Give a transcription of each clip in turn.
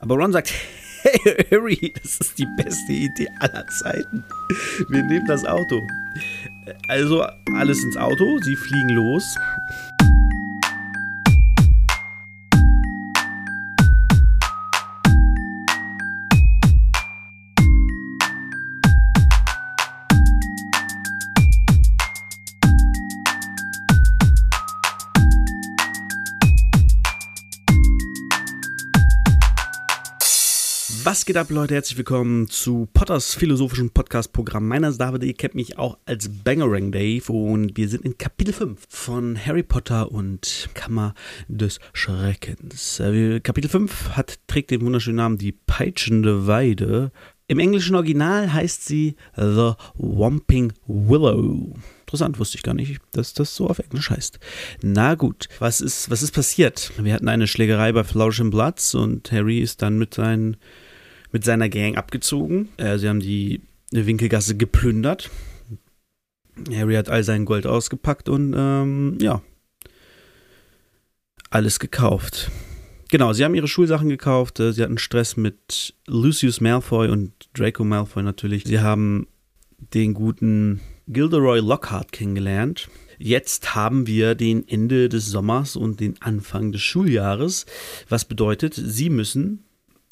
Aber Ron sagt, hey Harry, das ist die beste Idee aller Zeiten. Wir nehmen das Auto. Also alles ins Auto, sie fliegen los. Was geht ab, Leute? Herzlich willkommen zu Potters philosophischen Podcast-Programm. Mein Name ist David, ihr kennt mich auch als Bangerang Dave und wir sind in Kapitel 5 von Harry Potter und Kammer des Schreckens. Äh, Kapitel 5 hat, trägt den wunderschönen Namen Die peitschende Weide. Im englischen Original heißt sie The Whomping Willow. Interessant, wusste ich gar nicht, dass das so auf Englisch heißt. Na gut, was ist, was ist passiert? Wir hatten eine Schlägerei bei Flausch Platz und Harry ist dann mit seinen mit seiner Gang abgezogen. Äh, sie haben die Winkelgasse geplündert. Harry hat all sein Gold ausgepackt und ähm, ja, alles gekauft. Genau, sie haben ihre Schulsachen gekauft. Äh, sie hatten Stress mit Lucius Malfoy und Draco Malfoy natürlich. Sie haben den guten Gilderoy Lockhart kennengelernt. Jetzt haben wir den Ende des Sommers und den Anfang des Schuljahres, was bedeutet, sie müssen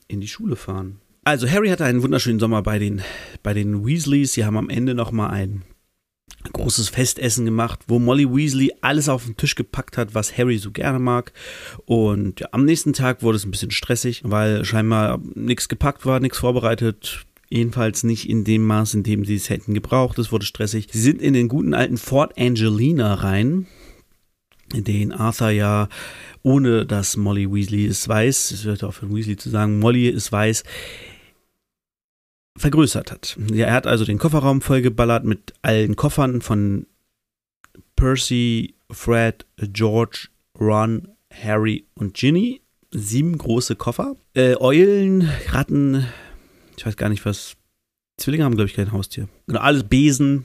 in die Schule fahren. Also Harry hatte einen wunderschönen Sommer bei den, bei den Weasleys. Sie haben am Ende nochmal ein großes Festessen gemacht, wo Molly Weasley alles auf den Tisch gepackt hat, was Harry so gerne mag. Und ja, am nächsten Tag wurde es ein bisschen stressig, weil scheinbar nichts gepackt war, nichts vorbereitet. Jedenfalls nicht in dem Maß, in dem sie es hätten gebraucht. Es wurde stressig. Sie sind in den guten alten Fort Angelina rein, den Arthur ja, ohne dass Molly Weasley es weiß, es wird auch für Weasley zu sagen, Molly es weiß, vergrößert hat. Ja, er hat also den Kofferraum vollgeballert mit allen Koffern von Percy, Fred, George, Ron, Harry und Ginny. Sieben große Koffer. Äh, Eulen, Ratten, ich weiß gar nicht was. Zwillinge haben, glaube ich, kein Haustier. Genau, alles Besen.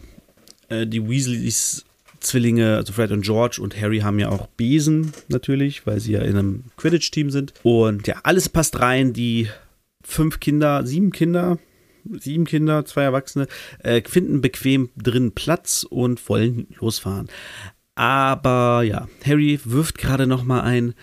Äh, die Weasleys Zwillinge, also Fred und George und Harry haben ja auch Besen natürlich, weil sie ja in einem Quidditch-Team sind. Und ja, alles passt rein. Die fünf Kinder, sieben Kinder, sieben Kinder, zwei Erwachsene, äh, finden bequem drin Platz und wollen losfahren. Aber ja, Harry wirft gerade noch mal einen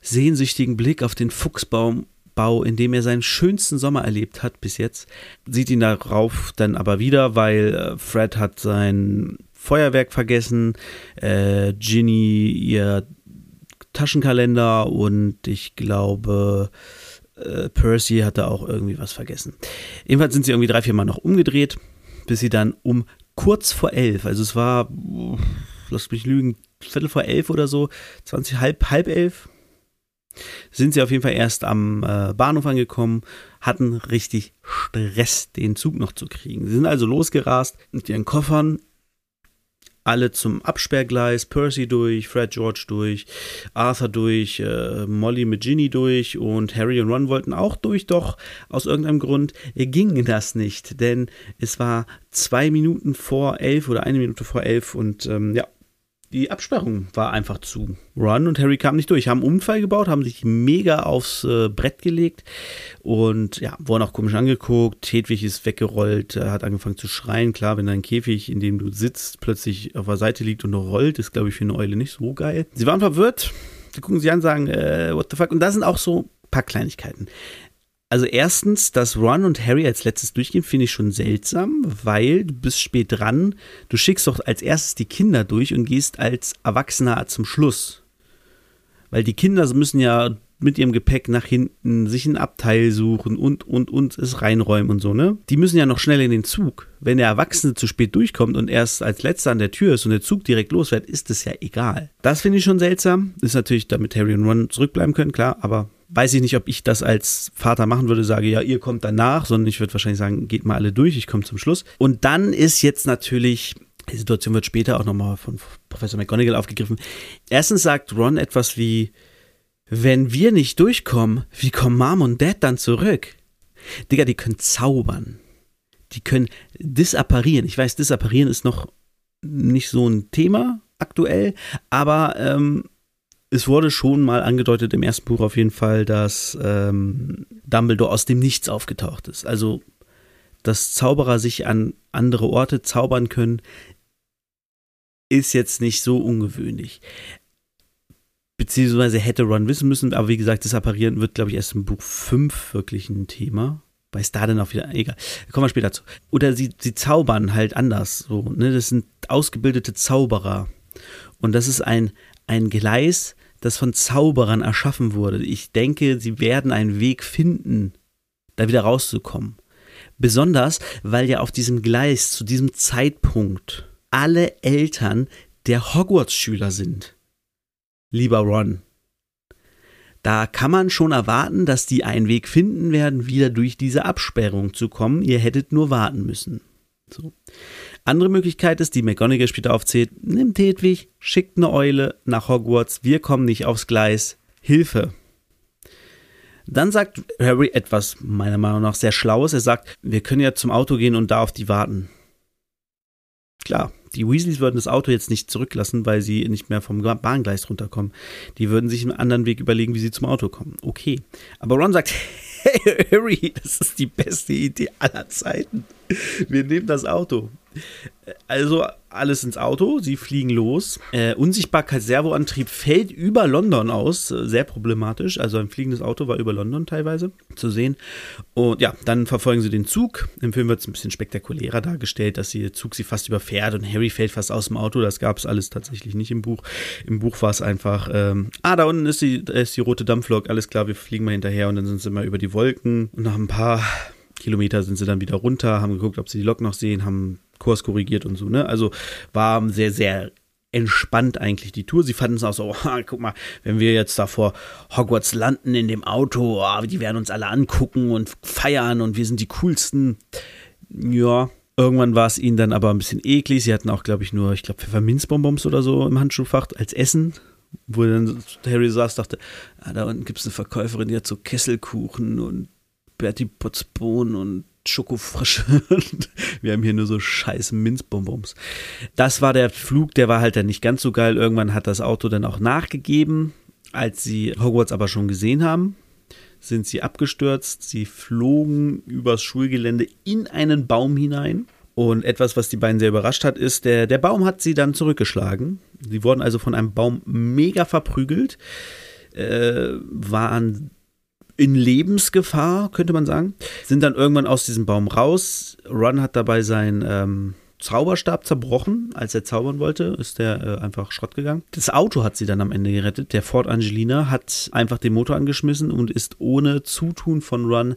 sehnsüchtigen Blick auf den Fuchsbaum Bau, in dem er seinen schönsten Sommer erlebt hat bis jetzt, sieht ihn darauf dann aber wieder, weil äh, Fred hat sein Feuerwerk vergessen, äh, Ginny ihr Taschenkalender und ich glaube äh, Percy hatte auch irgendwie was vergessen. Jedenfalls sind sie irgendwie drei, vier Mal noch umgedreht, bis sie dann um kurz vor elf, also es war, lass mich lügen, Viertel vor elf oder so, 20, halb, halb elf, sind sie auf jeden Fall erst am äh, Bahnhof angekommen, hatten richtig Stress, den Zug noch zu kriegen. Sie sind also losgerast mit ihren Koffern alle zum Absperrgleis, Percy durch, Fred George durch, Arthur durch, äh, Molly mit Ginny durch und Harry und Ron wollten auch durch, doch aus irgendeinem Grund ging das nicht, denn es war zwei Minuten vor elf oder eine Minute vor elf und ähm, ja, die Absperrung war einfach zu. Ron und Harry kamen nicht durch, haben einen Unfall gebaut, haben sich mega aufs äh, Brett gelegt und ja, wurden auch komisch angeguckt. Hedwig ist weggerollt, hat angefangen zu schreien. Klar, wenn dein Käfig, in dem du sitzt, plötzlich auf der Seite liegt und rollt, ist, glaube ich, für eine Eule nicht so geil. Sie waren verwirrt, sie gucken sich an, sagen, äh, what the fuck? Und da sind auch so ein paar Kleinigkeiten. Also erstens, dass Ron und Harry als letztes durchgehen, finde ich schon seltsam, weil du bist spät dran. Du schickst doch als erstes die Kinder durch und gehst als Erwachsener zum Schluss. Weil die Kinder müssen ja mit ihrem Gepäck nach hinten sich ein Abteil suchen und, und, und es reinräumen und so, ne? Die müssen ja noch schnell in den Zug. Wenn der Erwachsene zu spät durchkommt und erst als letzter an der Tür ist und der Zug direkt losfährt, ist es ja egal. Das finde ich schon seltsam. Ist natürlich, damit Harry und Ron zurückbleiben können, klar, aber weiß ich nicht, ob ich das als Vater machen würde, sage, ja, ihr kommt danach, sondern ich würde wahrscheinlich sagen, geht mal alle durch, ich komme zum Schluss. Und dann ist jetzt natürlich, die Situation wird später auch nochmal von Professor McGonagall aufgegriffen. Erstens sagt Ron etwas wie, wenn wir nicht durchkommen, wie kommen Mom und Dad dann zurück? Digga, die können zaubern. Die können disapparieren. Ich weiß, disapparieren ist noch nicht so ein Thema aktuell, aber ähm, es wurde schon mal angedeutet im ersten Buch auf jeden Fall, dass ähm, Dumbledore aus dem Nichts aufgetaucht ist. Also, dass Zauberer sich an andere Orte zaubern können, ist jetzt nicht so ungewöhnlich. Beziehungsweise hätte Ron wissen müssen, aber wie gesagt, das Apparieren wird, glaube ich, erst im Buch 5 wirklich ein Thema. Bei Star dann auch wieder, egal, kommen wir später zu. Oder sie, sie zaubern halt anders, so, ne, das sind ausgebildete Zauberer. Und das ist ein, ein Gleis, das von Zauberern erschaffen wurde. Ich denke, sie werden einen Weg finden, da wieder rauszukommen. Besonders, weil ja auf diesem Gleis zu diesem Zeitpunkt alle Eltern der Hogwarts-Schüler sind. Lieber Ron. Da kann man schon erwarten, dass die einen Weg finden werden, wieder durch diese Absperrung zu kommen. Ihr hättet nur warten müssen. So. Andere Möglichkeit ist, die McGonagall später aufzählt, nimmt Hedwig, schickt eine Eule nach Hogwarts, wir kommen nicht aufs Gleis, Hilfe. Dann sagt Harry etwas, meiner Meinung nach, sehr Schlaues. Er sagt, wir können ja zum Auto gehen und da auf die warten. Klar, die Weasleys würden das Auto jetzt nicht zurücklassen, weil sie nicht mehr vom Bahngleis runterkommen. Die würden sich einen anderen Weg überlegen, wie sie zum Auto kommen. Okay. Aber Ron sagt, hey Harry, das ist die beste Idee aller Zeiten. Wir nehmen das Auto. Also alles ins Auto, sie fliegen los. Äh, Unsichtbarkeitsservoantrieb fällt über London aus, sehr problematisch. Also ein fliegendes Auto war über London teilweise zu sehen. Und ja, dann verfolgen sie den Zug. Im Film wird es ein bisschen spektakulärer dargestellt, dass der Zug sie fast überfährt und Harry fällt fast aus dem Auto. Das gab es alles tatsächlich nicht im Buch. Im Buch war es einfach, ähm, ah, da unten ist die, ist die rote Dampflok, alles klar, wir fliegen mal hinterher und dann sind sie mal über die Wolken. Und nach ein paar Kilometer sind sie dann wieder runter, haben geguckt, ob sie die Lok noch sehen, haben Kurs korrigiert und so, ne? Also war sehr, sehr entspannt eigentlich die Tour. Sie fanden es auch so, oh, guck mal, wenn wir jetzt da vor Hogwarts landen in dem Auto, oh, die werden uns alle angucken und feiern und wir sind die coolsten. Ja, irgendwann war es ihnen dann aber ein bisschen eklig. Sie hatten auch, glaube ich, nur, ich glaube, Pfefferminzbonbons oder so im Handschuhfach als Essen. Wo dann Harry saß, dachte, ah, da unten gibt es eine Verkäuferin, die hat so Kesselkuchen und Bertie Potzbohnen und Schokofrische. Wir haben hier nur so scheiß Minzbonbons. Das war der Flug, der war halt dann nicht ganz so geil. Irgendwann hat das Auto dann auch nachgegeben. Als sie Hogwarts aber schon gesehen haben, sind sie abgestürzt. Sie flogen übers Schulgelände in einen Baum hinein. Und etwas, was die beiden sehr überrascht hat, ist, der, der Baum hat sie dann zurückgeschlagen. Sie wurden also von einem Baum mega verprügelt, äh, waren in Lebensgefahr, könnte man sagen. Sind dann irgendwann aus diesem Baum raus. Ron hat dabei seinen ähm, Zauberstab zerbrochen, als er zaubern wollte, ist der äh, einfach Schrott gegangen. Das Auto hat sie dann am Ende gerettet. Der Ford Angelina hat einfach den Motor angeschmissen und ist ohne Zutun von Ron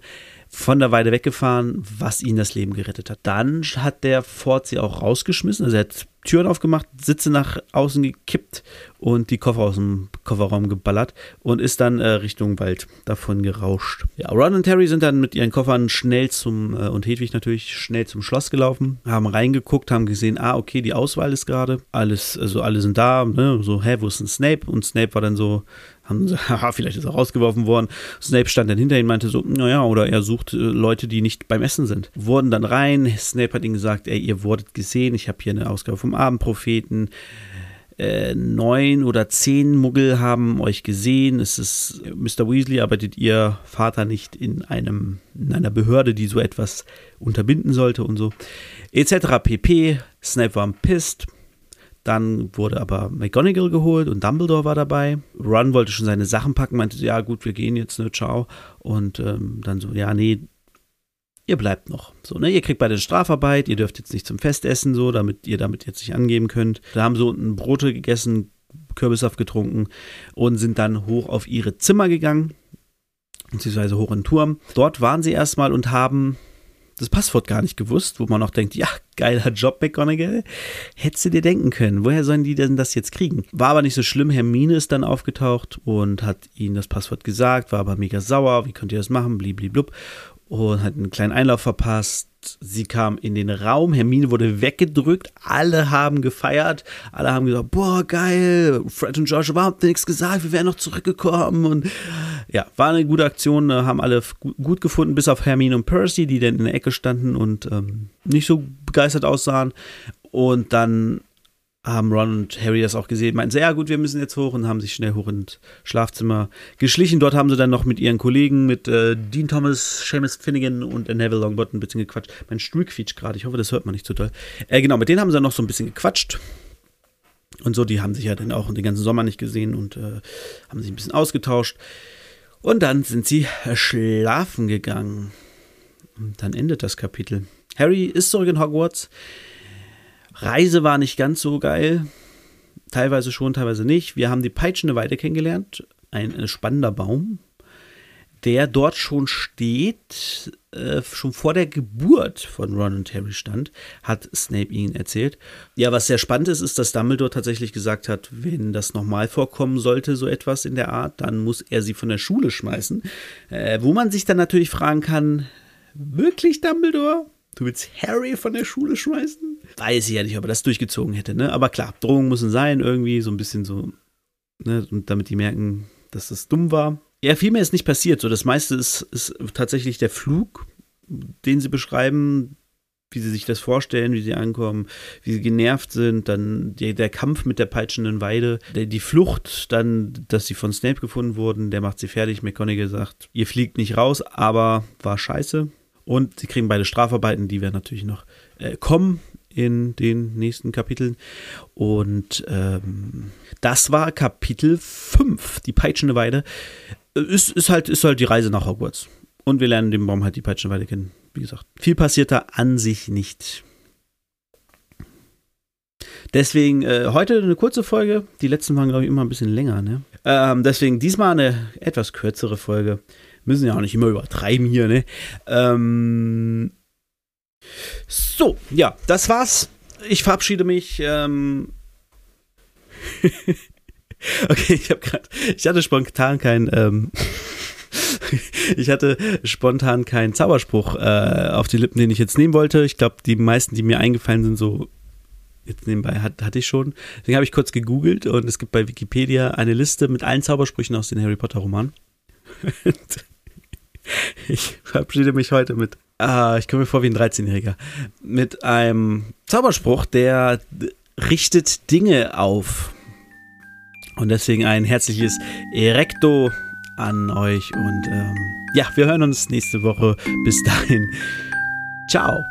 von der Weide weggefahren, was ihnen das Leben gerettet hat. Dann hat der Ford sie auch rausgeschmissen. Also er hat Türen aufgemacht, Sitze nach außen gekippt und die Koffer aus dem Kofferraum geballert und ist dann äh, Richtung Wald davon gerauscht. Ja, Ron und Terry sind dann mit ihren Koffern schnell zum, äh, und Hedwig natürlich schnell zum Schloss gelaufen, haben reingeguckt, haben gesehen, ah, okay, die Auswahl ist gerade, alles, also alle sind da, ne? so, hä, wo ist denn Snape? Und Snape war dann so, haben sie, haha, vielleicht ist er rausgeworfen worden. Snape stand dann hinter ihm, meinte so, naja, oder er sucht äh, Leute, die nicht beim Essen sind. Wurden dann rein, Snape hat ihnen gesagt, ey, ihr wurdet gesehen, ich habe hier eine Ausgabe vom Abendpropheten. Äh, neun oder zehn Muggel haben euch gesehen. Es ist Mr. Weasley, arbeitet ihr Vater nicht in einem in einer Behörde, die so etwas unterbinden sollte und so. Etc. pp. Snape war pisst. Dann wurde aber McGonagall geholt und Dumbledore war dabei. Ron wollte schon seine Sachen packen, meinte, ja gut, wir gehen jetzt, ne, ciao. Und ähm, dann so, ja, nee, ihr bleibt noch. So, ne, ihr kriegt beide Strafarbeit, ihr dürft jetzt nicht zum Festessen, so, damit ihr damit jetzt nicht angeben könnt. Da haben so ein Brote gegessen, Kürbissaft getrunken und sind dann hoch auf ihre Zimmer gegangen, beziehungsweise hoch in den Turm. Dort waren sie erstmal und haben das Passwort gar nicht gewusst, wo man auch denkt, ja, geiler Job, McGonagall. Hättest du dir denken können, woher sollen die denn das jetzt kriegen? War aber nicht so schlimm. Hermine ist dann aufgetaucht und hat ihnen das Passwort gesagt, war aber mega sauer. Wie könnt ihr das machen? Blibliblub und hat einen kleinen Einlauf verpasst. Sie kam in den Raum, Hermine wurde weggedrückt, alle haben gefeiert, alle haben gesagt, boah, geil, Fred und George überhaupt nichts gesagt, wir wären noch zurückgekommen und ja, war eine gute Aktion, äh, haben alle gut gefunden, bis auf Hermine und Percy, die dann in der Ecke standen und ähm, nicht so begeistert aussahen und dann haben Ron und Harry das auch gesehen, meinten, ja gut, wir müssen jetzt hoch und haben sich schnell hoch ins Schlafzimmer geschlichen. Dort haben sie dann noch mit ihren Kollegen, mit äh, Dean Thomas, Seamus Finnegan und Neville Longbottom ein bisschen gequatscht. Mein Stuhl quietscht gerade, ich hoffe, das hört man nicht so toll. Äh, genau, mit denen haben sie dann noch so ein bisschen gequatscht. Und so, die haben sich ja dann auch den ganzen Sommer nicht gesehen und äh, haben sich ein bisschen ausgetauscht. Und dann sind sie schlafen gegangen. Und dann endet das Kapitel. Harry ist zurück in Hogwarts. Reise war nicht ganz so geil. Teilweise schon, teilweise nicht. Wir haben die peitschende Weide kennengelernt. Ein, ein spannender Baum, der dort schon steht, äh, schon vor der Geburt von Ron und Harry stand, hat Snape ihnen erzählt. Ja, was sehr spannend ist, ist, dass Dumbledore tatsächlich gesagt hat, wenn das nochmal vorkommen sollte, so etwas in der Art, dann muss er sie von der Schule schmeißen. Äh, wo man sich dann natürlich fragen kann, wirklich Dumbledore? Du willst Harry von der Schule schmeißen? Weiß ich ja nicht, ob er das durchgezogen hätte, ne? Aber klar, Drohungen müssen sein, irgendwie so ein bisschen so, ne? Und damit die merken, dass das dumm war. Ja, viel mehr ist nicht passiert. So, das meiste ist, ist tatsächlich der Flug, den sie beschreiben, wie sie sich das vorstellen, wie sie ankommen, wie sie genervt sind, dann die, der Kampf mit der peitschenden Weide, der, die Flucht, dann, dass sie von Snape gefunden wurden, der macht sie fertig. McConaughey sagt, ihr fliegt nicht raus, aber war scheiße. Und sie kriegen beide Strafarbeiten, die werden natürlich noch äh, kommen in den nächsten Kapiteln. Und ähm, das war Kapitel 5, die peitschende Weide. Ist, ist, halt, ist halt die Reise nach Hogwarts. Und wir lernen den Baum halt die peitschende Weide kennen. Wie gesagt, viel passiert da an sich nicht. Deswegen äh, heute eine kurze Folge. Die letzten waren, glaube ich, immer ein bisschen länger. Ne? Ähm, deswegen diesmal eine etwas kürzere Folge müssen ja auch nicht immer übertreiben hier, ne? Ähm, so, ja, das war's. Ich verabschiede mich. Ähm okay, ich habe gerade, ich hatte spontan kein, ähm ich hatte spontan keinen Zauberspruch äh, auf die Lippen, den ich jetzt nehmen wollte. Ich glaube, die meisten, die mir eingefallen sind, so jetzt nebenbei hat, hatte ich schon. Deswegen habe ich kurz gegoogelt und es gibt bei Wikipedia eine Liste mit allen Zaubersprüchen aus den Harry Potter Romanen. Ich verabschiede mich heute mit, ah, ich komme mir vor wie ein 13-Jähriger, mit einem Zauberspruch, der richtet Dinge auf. Und deswegen ein herzliches Erecto an euch. Und ähm, ja, wir hören uns nächste Woche. Bis dahin. Ciao.